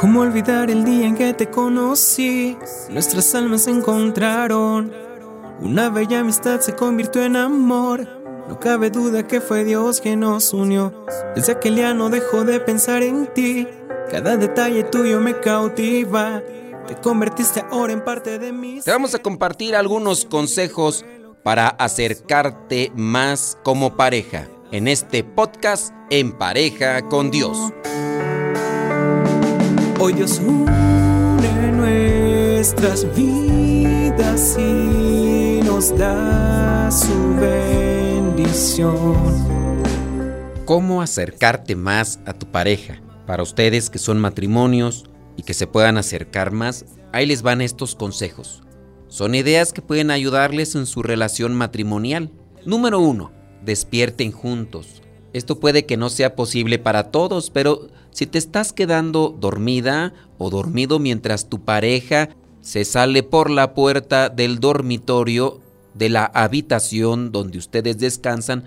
¿Cómo olvidar el día en que te conocí? Nuestras almas se encontraron. Una bella amistad se convirtió en amor. No cabe duda que fue Dios quien nos unió. Desde aquel día no dejo de pensar en ti. Cada detalle tuyo me cautiva. Te convertiste ahora en parte de mí. Te vamos a compartir algunos consejos para acercarte más como pareja en este podcast En pareja con Dios. Hoy Dios une nuestras vidas y nos da su bendición. ¿Cómo acercarte más a tu pareja? Para ustedes que son matrimonios y que se puedan acercar más, ahí les van estos consejos. Son ideas que pueden ayudarles en su relación matrimonial. Número uno, despierten juntos. Esto puede que no sea posible para todos, pero si te estás quedando dormida o dormido mientras tu pareja se sale por la puerta del dormitorio de la habitación donde ustedes descansan,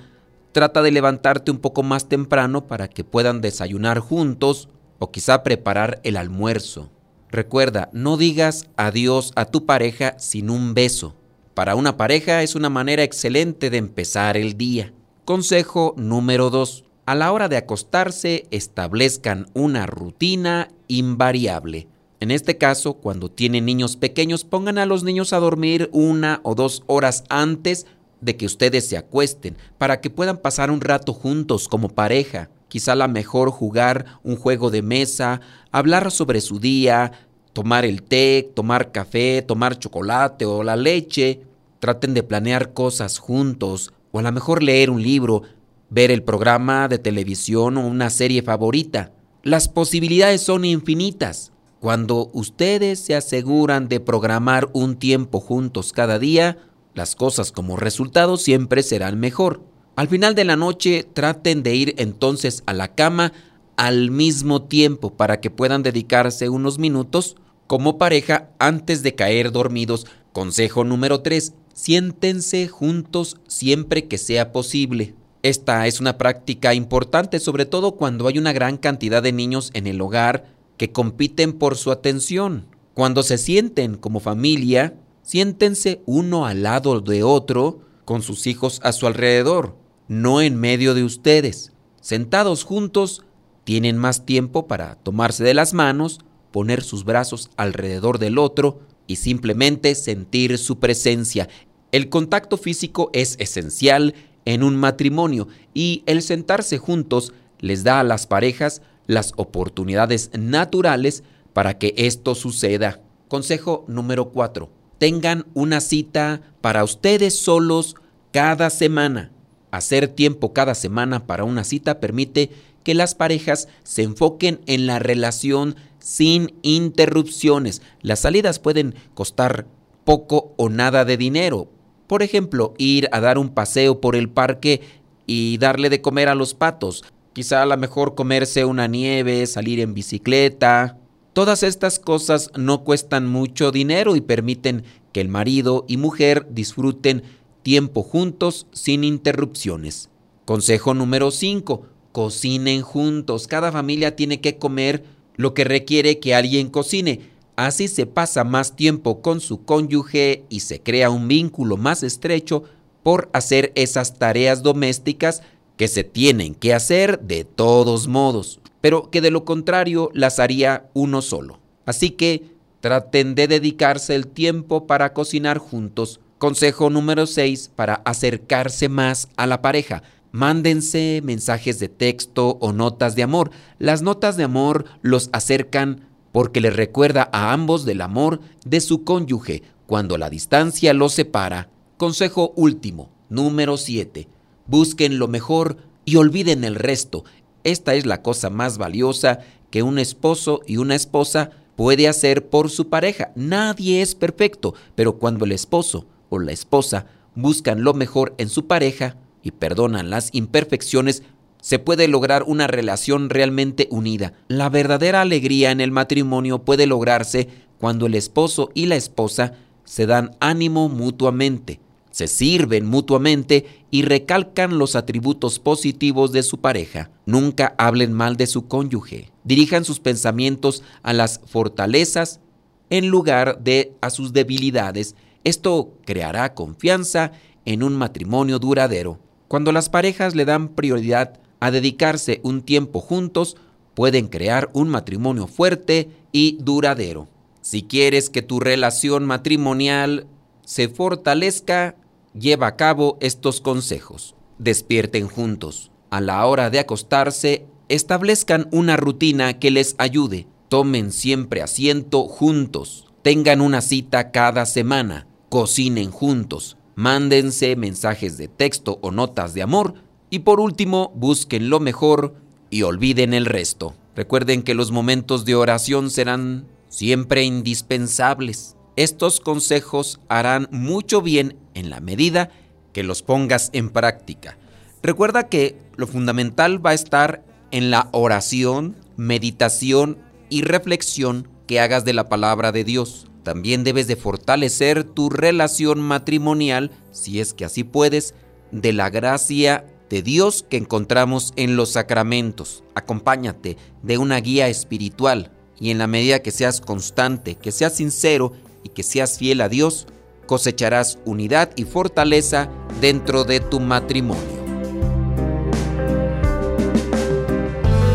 trata de levantarte un poco más temprano para que puedan desayunar juntos o quizá preparar el almuerzo. Recuerda, no digas adiós a tu pareja sin un beso. Para una pareja es una manera excelente de empezar el día. Consejo número 2. A la hora de acostarse, establezcan una rutina invariable. En este caso, cuando tienen niños pequeños, pongan a los niños a dormir una o dos horas antes de que ustedes se acuesten, para que puedan pasar un rato juntos como pareja. Quizá la mejor jugar un juego de mesa, hablar sobre su día, tomar el té, tomar café, tomar chocolate o la leche. Traten de planear cosas juntos, o a lo mejor leer un libro, ver el programa de televisión o una serie favorita. Las posibilidades son infinitas. Cuando ustedes se aseguran de programar un tiempo juntos cada día, las cosas como resultado siempre serán mejor. Al final de la noche traten de ir entonces a la cama al mismo tiempo para que puedan dedicarse unos minutos como pareja antes de caer dormidos. Consejo número 3. Siéntense juntos siempre que sea posible. Esta es una práctica importante, sobre todo cuando hay una gran cantidad de niños en el hogar que compiten por su atención. Cuando se sienten como familia, siéntense uno al lado de otro con sus hijos a su alrededor, no en medio de ustedes. Sentados juntos, tienen más tiempo para tomarse de las manos, poner sus brazos alrededor del otro y simplemente sentir su presencia. El contacto físico es esencial en un matrimonio y el sentarse juntos les da a las parejas las oportunidades naturales para que esto suceda. Consejo número 4. Tengan una cita para ustedes solos cada semana. Hacer tiempo cada semana para una cita permite que las parejas se enfoquen en la relación sin interrupciones. Las salidas pueden costar poco o nada de dinero, por ejemplo, ir a dar un paseo por el parque y darle de comer a los patos. Quizá a lo mejor comerse una nieve, salir en bicicleta. Todas estas cosas no cuestan mucho dinero y permiten que el marido y mujer disfruten tiempo juntos sin interrupciones. Consejo número 5. Cocinen juntos. Cada familia tiene que comer lo que requiere que alguien cocine. Así se pasa más tiempo con su cónyuge y se crea un vínculo más estrecho por hacer esas tareas domésticas que se tienen que hacer de todos modos, pero que de lo contrario las haría uno solo. Así que traten de dedicarse el tiempo para cocinar juntos. Consejo número 6 para acercarse más a la pareja. Mándense mensajes de texto o notas de amor. Las notas de amor los acercan porque le recuerda a ambos del amor de su cónyuge cuando la distancia los separa. Consejo último, número 7. Busquen lo mejor y olviden el resto. Esta es la cosa más valiosa que un esposo y una esposa puede hacer por su pareja. Nadie es perfecto, pero cuando el esposo o la esposa buscan lo mejor en su pareja y perdonan las imperfecciones, se puede lograr una relación realmente unida. La verdadera alegría en el matrimonio puede lograrse cuando el esposo y la esposa se dan ánimo mutuamente. se sirven mutuamente y recalcan los atributos positivos de su pareja. Nunca hablen mal de su cónyuge. Dirijan sus pensamientos a las fortalezas en lugar de a sus debilidades. Esto creará confianza en un matrimonio duradero. Cuando las parejas le dan prioridad a dedicarse un tiempo juntos, pueden crear un matrimonio fuerte y duradero. Si quieres que tu relación matrimonial se fortalezca, lleva a cabo estos consejos. Despierten juntos. A la hora de acostarse, establezcan una rutina que les ayude. Tomen siempre asiento juntos. Tengan una cita cada semana. Cocinen juntos. Mándense mensajes de texto o notas de amor. Y por último, busquen lo mejor y olviden el resto. Recuerden que los momentos de oración serán siempre indispensables. Estos consejos harán mucho bien en la medida que los pongas en práctica. Recuerda que lo fundamental va a estar en la oración, meditación y reflexión que hagas de la palabra de Dios. También debes de fortalecer tu relación matrimonial, si es que así puedes, de la gracia de Dios que encontramos en los sacramentos. Acompáñate de una guía espiritual y en la medida que seas constante, que seas sincero y que seas fiel a Dios, cosecharás unidad y fortaleza dentro de tu matrimonio.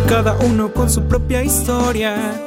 Cada uno con su propia historia,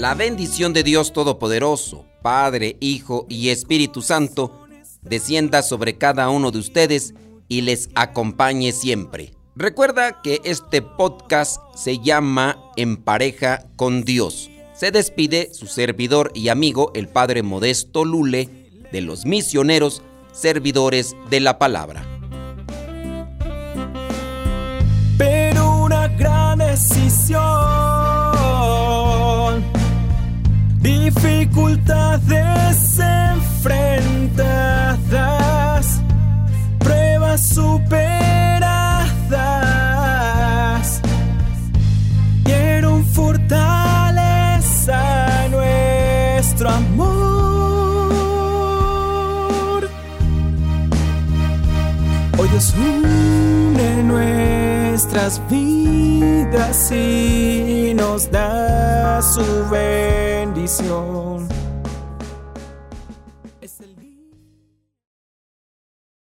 La bendición de Dios Todopoderoso, Padre, Hijo y Espíritu Santo, descienda sobre cada uno de ustedes y les acompañe siempre. Recuerda que este podcast se llama En pareja con Dios se despide su servidor y amigo, el Padre Modesto Lule, de los misioneros servidores de la palabra. Pero una gran decisión, dificultades enfrentadas, pruebas superadas, dieron fortaleza amor. Hoy Dios une nuestras vidas y nos da su bendición.